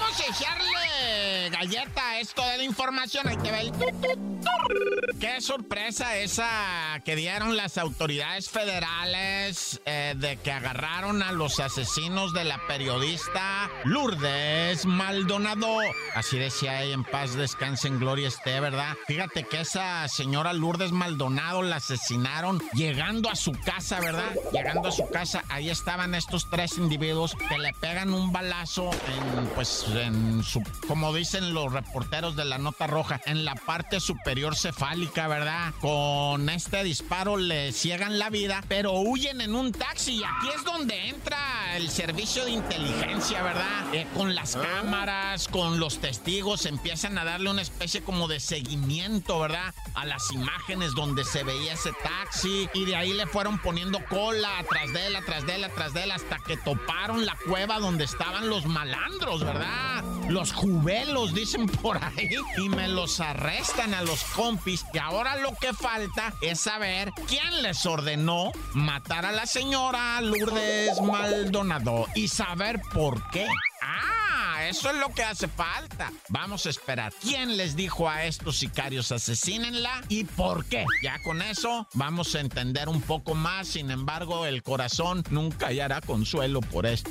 Vamos a echarle galleta esto de la información. Ahí te ve el... Qué sorpresa esa que dieron las autoridades federales eh, de que agarraron a los asesinos de la periodista Lourdes Maldonado. Así decía ella, en paz descanse, en gloria esté, ¿verdad? Fíjate que esa señora Lourdes Maldonado la asesinaron llegando a su casa, ¿verdad? Llegando a su casa, ahí estaban estos tres individuos que le pegan un balazo en, pues, en su, como dicen los reporteros de la nota roja, en la parte superior cefálica, ¿verdad? Con este disparo le ciegan la vida, pero huyen en un taxi y aquí es donde entra el servicio de inteligencia, ¿verdad? Eh, con las cámaras, con los testigos, empiezan a darle una especie como de seguimiento, ¿verdad? A las imágenes donde se veía ese taxi y de ahí le fueron poniendo cola atrás de él, atrás de él, atrás de él, hasta que toparon la cueva donde estaban los malandros, ¿verdad? Los jubelos, dicen por ahí, y me los arrestan a los compis. Y ahora lo que falta es saber quién les ordenó matar a la señora Lourdes Maldonado y saber por qué. Ah, eso es lo que hace falta. Vamos a esperar. ¿Quién les dijo a estos sicarios asesínenla y por qué? Ya con eso vamos a entender un poco más. Sin embargo, el corazón nunca hallará consuelo por esto.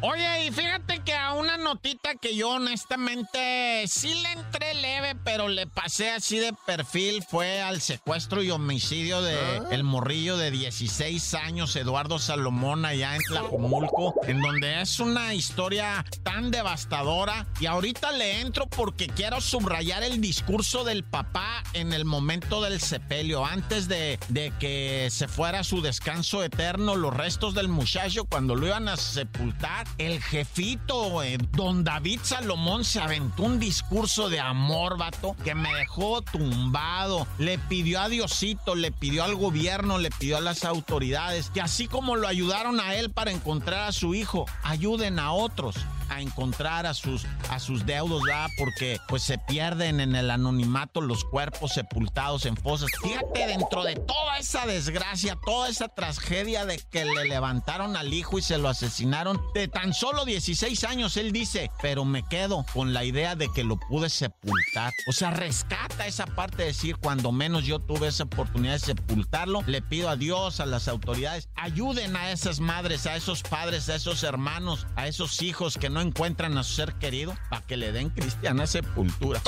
Oye, y fíjate que a una notita que yo honestamente sí le entré leve, pero le pasé así de perfil, fue al secuestro y homicidio de el morrillo de 16 años, Eduardo Salomón, allá en Tlajomulco, en donde es una historia tan devastadora. Y ahorita le entro porque quiero subrayar el discurso del papá en el momento del sepelio, antes de, de que se fuera a su descanso eterno, los restos del muchacho, cuando lo iban a sepultar, el jefito, eh, don David Salomón, se aventó un discurso de amor, vato, que me dejó tumbado. Le pidió a Diosito, le pidió al gobierno, le pidió a las autoridades, que así como lo ayudaron a él para encontrar a su hijo, ayuden a otros a encontrar a sus, a sus deudos, ¿verdad? Porque pues se pierden en el anonimato los cuerpos sepultados en fosas. Fíjate, dentro de toda esa desgracia, toda esa tragedia de que le levantaron al hijo y se lo asesinaron, de tan solo 16 años, él dice, pero me quedo con la idea de que lo pude sepultar. O sea, rescata esa parte de decir, cuando menos yo tuve esa oportunidad de sepultarlo, le pido a Dios, a las autoridades, ayuden a esas madres, a esos padres, a esos hermanos, a esos hijos que no encuentran a su ser querido para que le den cristiana sepultura.